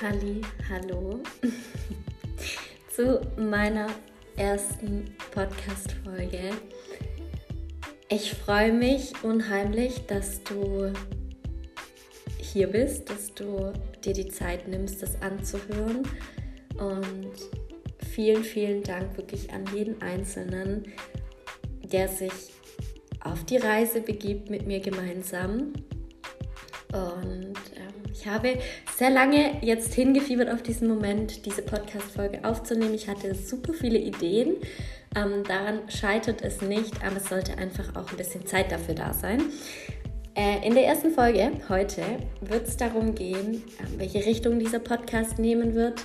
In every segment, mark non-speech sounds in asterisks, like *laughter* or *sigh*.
Halli, hallo *laughs* zu meiner ersten Podcast-Folge. Ich freue mich unheimlich, dass du hier bist, dass du dir die Zeit nimmst, das anzuhören. Und vielen, vielen Dank wirklich an jeden Einzelnen, der sich auf die Reise begibt mit mir gemeinsam. Und ich habe sehr lange jetzt hingefiebert auf diesen Moment, diese Podcast-Folge aufzunehmen. Ich hatte super viele Ideen. Ähm, daran scheitert es nicht, aber es sollte einfach auch ein bisschen Zeit dafür da sein. Äh, in der ersten Folge heute wird es darum gehen, äh, welche Richtung dieser Podcast nehmen wird,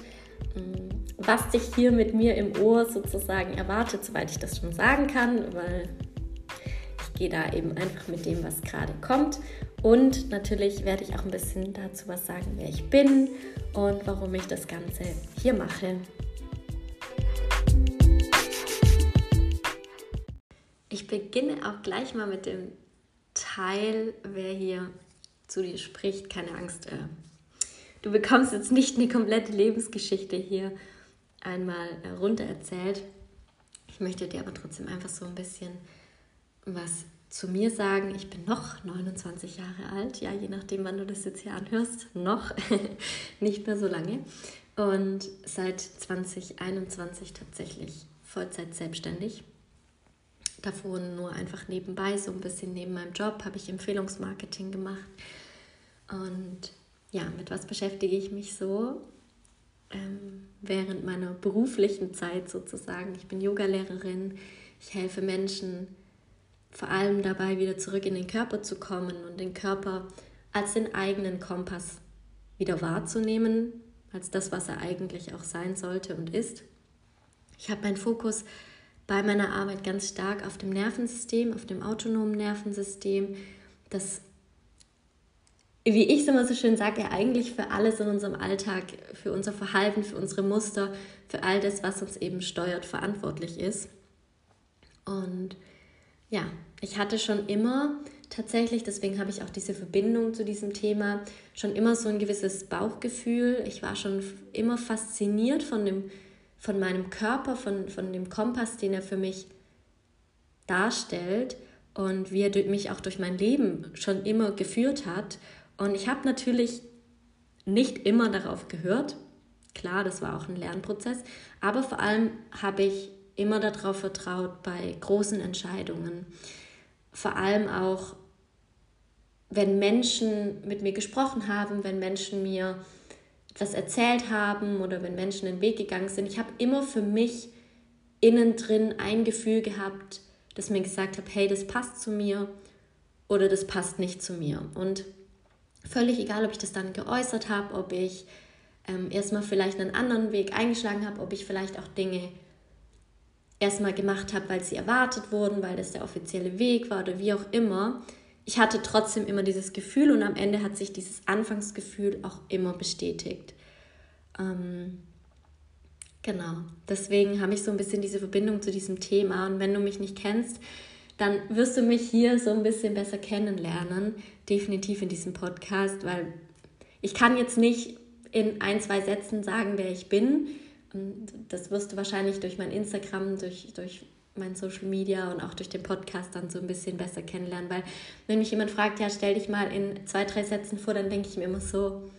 ähm, was dich hier mit mir im Ohr sozusagen erwartet, soweit ich das schon sagen kann, weil ich gehe da eben einfach mit dem, was gerade kommt und natürlich werde ich auch ein bisschen dazu was sagen, wer ich bin und warum ich das Ganze hier mache. Ich beginne auch gleich mal mit dem Teil, wer hier zu dir spricht. Keine Angst, äh, du bekommst jetzt nicht eine komplette Lebensgeschichte hier einmal äh, runter erzählt. Ich möchte dir aber trotzdem einfach so ein bisschen was zu mir sagen, ich bin noch 29 Jahre alt, ja, je nachdem, wann du das jetzt hier anhörst, noch *laughs* nicht mehr so lange. Und seit 2021 tatsächlich Vollzeit selbstständig. Davor nur einfach nebenbei, so ein bisschen neben meinem Job, habe ich Empfehlungsmarketing gemacht. Und ja, mit was beschäftige ich mich so? Ähm, während meiner beruflichen Zeit sozusagen. Ich bin Yogalehrerin, ich helfe Menschen, vor allem dabei wieder zurück in den Körper zu kommen und den Körper als den eigenen Kompass wieder wahrzunehmen, als das, was er eigentlich auch sein sollte und ist. Ich habe meinen Fokus bei meiner Arbeit ganz stark auf dem Nervensystem, auf dem autonomen Nervensystem, das, wie ich es immer so schön sage, eigentlich für alles in unserem Alltag, für unser Verhalten, für unsere Muster, für all das, was uns eben steuert, verantwortlich ist. Und ja, ich hatte schon immer tatsächlich, deswegen habe ich auch diese Verbindung zu diesem Thema, schon immer so ein gewisses Bauchgefühl. Ich war schon immer fasziniert von, dem, von meinem Körper, von, von dem Kompass, den er für mich darstellt und wie er mich auch durch mein Leben schon immer geführt hat. Und ich habe natürlich nicht immer darauf gehört. Klar, das war auch ein Lernprozess. Aber vor allem habe ich immer darauf vertraut bei großen Entscheidungen. Vor allem auch, wenn Menschen mit mir gesprochen haben, wenn Menschen mir etwas erzählt haben oder wenn Menschen den Weg gegangen sind. Ich habe immer für mich innen drin ein Gefühl gehabt, das mir gesagt hat, hey, das passt zu mir oder das passt nicht zu mir. Und völlig egal, ob ich das dann geäußert habe, ob ich ähm, erstmal vielleicht einen anderen Weg eingeschlagen habe, ob ich vielleicht auch Dinge erstmal gemacht habe, weil sie erwartet wurden, weil das der offizielle Weg war oder wie auch immer. Ich hatte trotzdem immer dieses Gefühl und am Ende hat sich dieses Anfangsgefühl auch immer bestätigt. Ähm, genau, deswegen habe ich so ein bisschen diese Verbindung zu diesem Thema und wenn du mich nicht kennst, dann wirst du mich hier so ein bisschen besser kennenlernen, definitiv in diesem Podcast, weil ich kann jetzt nicht in ein, zwei Sätzen sagen, wer ich bin das wirst du wahrscheinlich durch mein Instagram, durch, durch mein Social Media und auch durch den Podcast dann so ein bisschen besser kennenlernen. Weil wenn mich jemand fragt, ja, stell dich mal in zwei, drei Sätzen vor, dann denke ich mir immer so,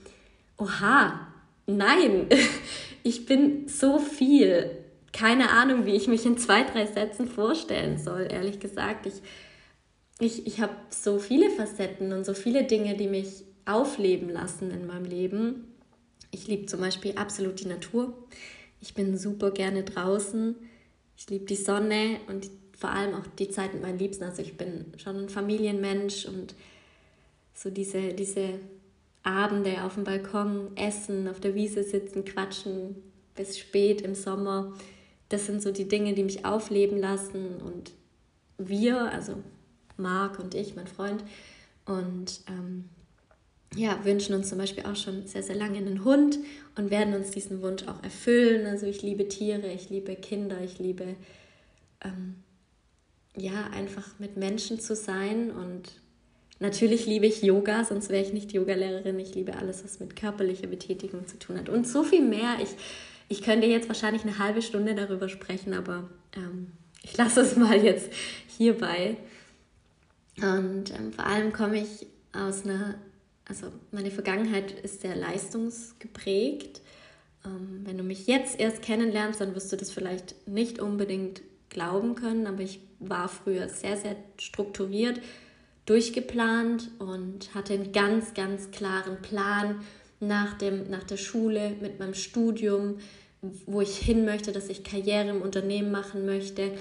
oha, nein, *laughs* ich bin so viel. Keine Ahnung, wie ich mich in zwei, drei Sätzen vorstellen soll, ehrlich gesagt. Ich, ich, ich habe so viele Facetten und so viele Dinge, die mich aufleben lassen in meinem Leben. Ich liebe zum Beispiel absolut die Natur. Ich bin super gerne draußen. Ich liebe die Sonne und vor allem auch die Zeit mit meinen Liebsten. Also ich bin schon ein Familienmensch und so diese, diese Abende auf dem Balkon, essen, auf der Wiese sitzen, quatschen bis spät im Sommer. Das sind so die Dinge, die mich aufleben lassen. Und wir, also Marc und ich, mein Freund, und ähm, ja, wünschen uns zum Beispiel auch schon sehr, sehr lange einen Hund und werden uns diesen Wunsch auch erfüllen. Also ich liebe Tiere, ich liebe Kinder, ich liebe ähm, ja einfach mit Menschen zu sein und natürlich liebe ich Yoga, sonst wäre ich nicht Yogalehrerin. Ich liebe alles, was mit körperlicher Betätigung zu tun hat. Und so viel mehr. Ich, ich könnte jetzt wahrscheinlich eine halbe Stunde darüber sprechen, aber ähm, ich lasse es mal jetzt hierbei. Und ähm, vor allem komme ich aus einer, also meine Vergangenheit ist sehr leistungsgeprägt. Ähm, wenn du mich jetzt erst kennenlernst, dann wirst du das vielleicht nicht unbedingt glauben können, aber ich war früher sehr, sehr strukturiert, durchgeplant und hatte einen ganz, ganz klaren Plan nach, dem, nach der Schule mit meinem Studium, wo ich hin möchte, dass ich Karriere im Unternehmen machen möchte.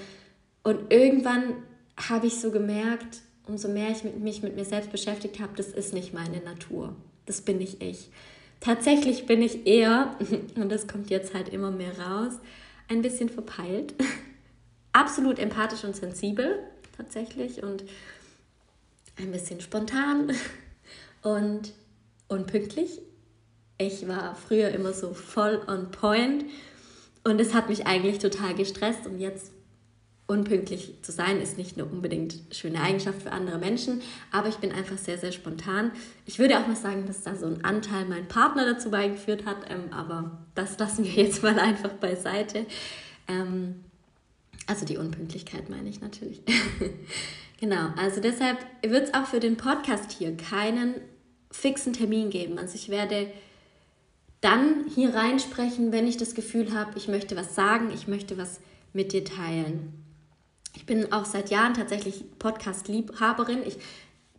Und irgendwann habe ich so gemerkt, umso mehr ich mich mit mir selbst beschäftigt habe, das ist nicht meine Natur. Das bin nicht ich. Tatsächlich bin ich eher, *laughs* und das kommt jetzt halt immer mehr raus, ein bisschen verpeilt. *laughs* Absolut empathisch und sensibel, tatsächlich. Und ein bisschen spontan *laughs* und unpünktlich. Ich war früher immer so voll on point und es hat mich eigentlich total gestresst und jetzt unpünktlich zu sein ist nicht nur unbedingt schöne Eigenschaft für andere Menschen, aber ich bin einfach sehr, sehr spontan. Ich würde auch mal sagen, dass da so ein Anteil mein Partner dazu beigeführt hat, ähm, aber das lassen wir jetzt mal *laughs* einfach beiseite. Ähm, also die Unpünktlichkeit meine ich natürlich. *laughs* genau, also deshalb wird es auch für den Podcast hier keinen fixen Termin geben. Also ich werde dann hier reinsprechen, wenn ich das Gefühl habe, ich möchte was sagen, ich möchte was mit dir teilen. Ich bin auch seit Jahren tatsächlich Podcast-Liebhaberin. Ich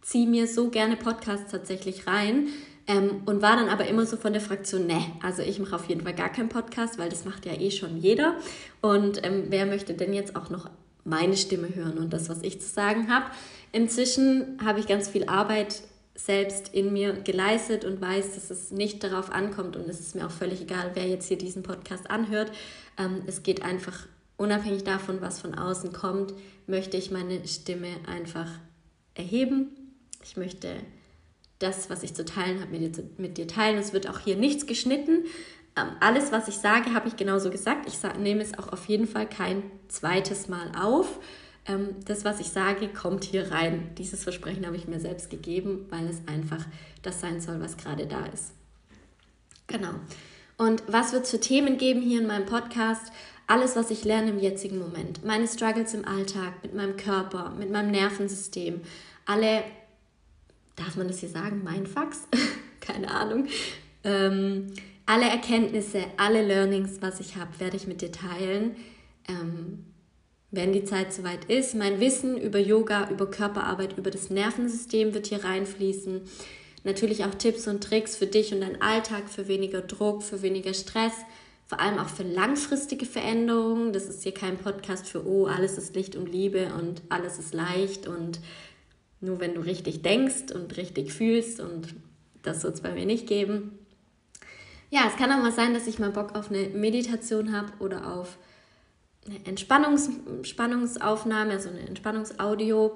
ziehe mir so gerne Podcasts tatsächlich rein ähm, und war dann aber immer so von der Fraktion, ne, also ich mache auf jeden Fall gar keinen Podcast, weil das macht ja eh schon jeder. Und ähm, wer möchte denn jetzt auch noch meine Stimme hören und das, was ich zu sagen habe? Inzwischen habe ich ganz viel Arbeit selbst in mir geleistet und weiß, dass es nicht darauf ankommt und es ist mir auch völlig egal, wer jetzt hier diesen Podcast anhört. Ähm, es geht einfach unabhängig davon, was von außen kommt, möchte ich meine Stimme einfach erheben. Ich möchte das, was ich zu teilen habe, mit dir, mit dir teilen. Es wird auch hier nichts geschnitten. Ähm, alles, was ich sage, habe ich genauso gesagt. Ich nehme es auch auf jeden Fall kein zweites Mal auf. Ähm, das, was ich sage, kommt hier rein. Dieses Versprechen habe ich mir selbst gegeben, weil es einfach das sein soll, was gerade da ist. Genau. Und was wird es für Themen geben hier in meinem Podcast? Alles, was ich lerne im jetzigen Moment. Meine Struggles im Alltag, mit meinem Körper, mit meinem Nervensystem. Alle darf man das hier sagen, Mindfucks? *laughs* Keine Ahnung. Ähm, alle Erkenntnisse, alle Learnings, was ich habe, werde ich mit dir teilen. Ähm, wenn die Zeit soweit ist. Mein Wissen über Yoga, über Körperarbeit, über das Nervensystem wird hier reinfließen. Natürlich auch Tipps und Tricks für dich und deinen Alltag, für weniger Druck, für weniger Stress, vor allem auch für langfristige Veränderungen. Das ist hier kein Podcast für, oh, alles ist Licht und Liebe und alles ist leicht und nur wenn du richtig denkst und richtig fühlst und das soll es bei mir nicht geben. Ja, es kann auch mal sein, dass ich mal Bock auf eine Meditation habe oder auf eine Entspannungs Entspannungsaufnahme, also eine Entspannungsaudio.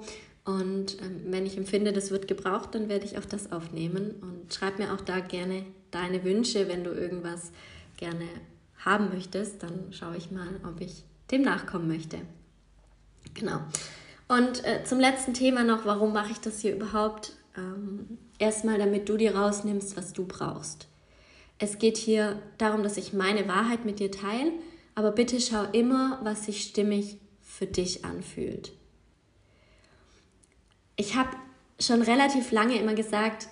Und ähm, wenn ich empfinde, das wird gebraucht, dann werde ich auch das aufnehmen. Und schreib mir auch da gerne deine Wünsche, wenn du irgendwas gerne haben möchtest. Dann schaue ich mal, ob ich dem nachkommen möchte. Genau. Und äh, zum letzten Thema noch, warum mache ich das hier überhaupt? Ähm, erstmal, damit du dir rausnimmst, was du brauchst. Es geht hier darum, dass ich meine Wahrheit mit dir teile, aber bitte schau immer, was sich stimmig für dich anfühlt. Ich habe schon relativ lange immer gesagt,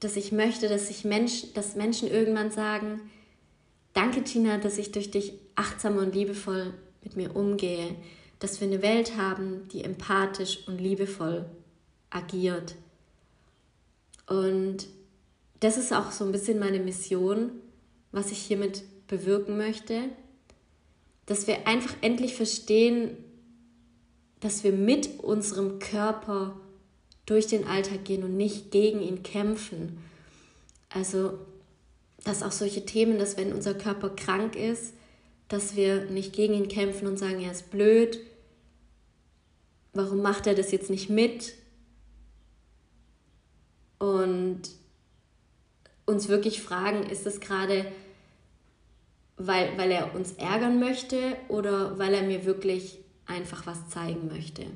dass ich möchte, dass sich Mensch, dass Menschen irgendwann sagen, danke Tina, dass ich durch dich achtsam und liebevoll mit mir umgehe dass wir eine Welt haben, die empathisch und liebevoll agiert. Und das ist auch so ein bisschen meine Mission, was ich hiermit bewirken möchte, dass wir einfach endlich verstehen, dass wir mit unserem Körper durch den Alltag gehen und nicht gegen ihn kämpfen. Also, dass auch solche Themen, dass wenn unser Körper krank ist, dass wir nicht gegen ihn kämpfen und sagen, er ist blöd, warum macht er das jetzt nicht mit? Und uns wirklich fragen, ist das gerade, weil, weil er uns ärgern möchte oder weil er mir wirklich einfach was zeigen möchte?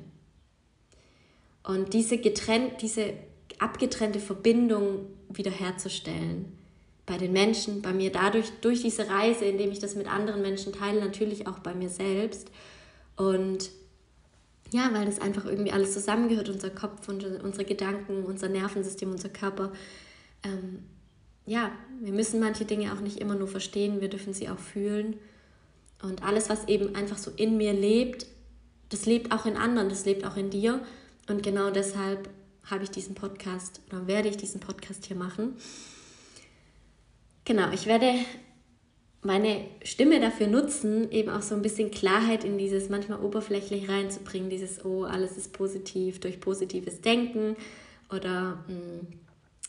Und diese getrennt, diese abgetrennte Verbindung wiederherzustellen. Bei den Menschen, bei mir dadurch, durch diese Reise, indem ich das mit anderen Menschen teile, natürlich auch bei mir selbst. Und ja, weil das einfach irgendwie alles zusammengehört, unser Kopf, unsere Gedanken, unser Nervensystem, unser Körper. Ähm, ja, wir müssen manche Dinge auch nicht immer nur verstehen, wir dürfen sie auch fühlen. Und alles, was eben einfach so in mir lebt, das lebt auch in anderen, das lebt auch in dir. Und genau deshalb habe ich diesen Podcast oder werde ich diesen Podcast hier machen. Genau, ich werde meine Stimme dafür nutzen, eben auch so ein bisschen Klarheit in dieses manchmal oberflächlich reinzubringen, dieses, oh, alles ist positiv durch positives Denken oder hm,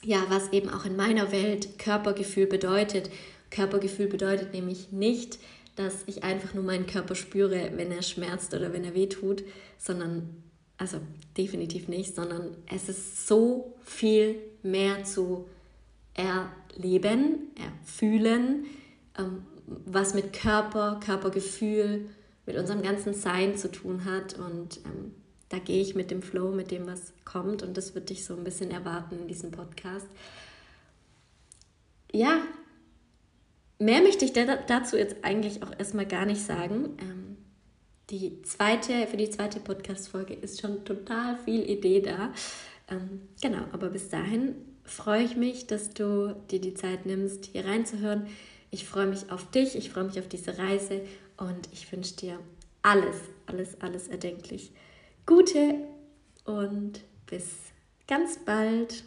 ja, was eben auch in meiner Welt Körpergefühl bedeutet. Körpergefühl bedeutet nämlich nicht, dass ich einfach nur meinen Körper spüre, wenn er schmerzt oder wenn er weh tut, sondern, also definitiv nicht, sondern es ist so viel mehr zu erleben, erfühlen, ähm, was mit Körper, Körpergefühl, mit unserem ganzen Sein zu tun hat. Und ähm, da gehe ich mit dem Flow, mit dem, was kommt. Und das wird dich so ein bisschen erwarten in diesem Podcast. Ja, mehr möchte ich dazu jetzt eigentlich auch erstmal gar nicht sagen. Ähm, die zweite, für die zweite Podcast-Folge ist schon total viel Idee da. Ähm, genau, aber bis dahin freue ich mich, dass du dir die Zeit nimmst, hier reinzuhören. Ich freue mich auf dich, ich freue mich auf diese Reise und ich wünsche dir alles, alles, alles erdenklich Gute und bis ganz bald.